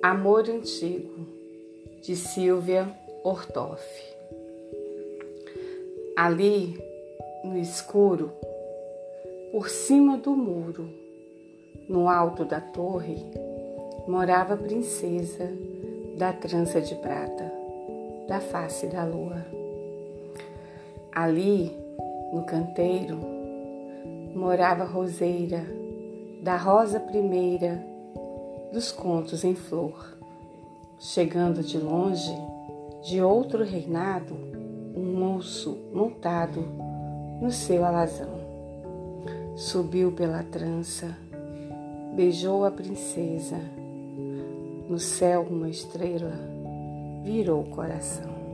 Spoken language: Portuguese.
Amor Antigo, de Silvia Ortoff. Ali, no escuro, por cima do muro, no alto da torre, morava a princesa da trança de prata, da face da lua. Ali, no canteiro, morava Roseira, da rosa primeira dos contos em flor. Chegando de longe, de outro reinado, um moço montado no seu alazão. Subiu pela trança, beijou a princesa. No céu, uma estrela virou o coração.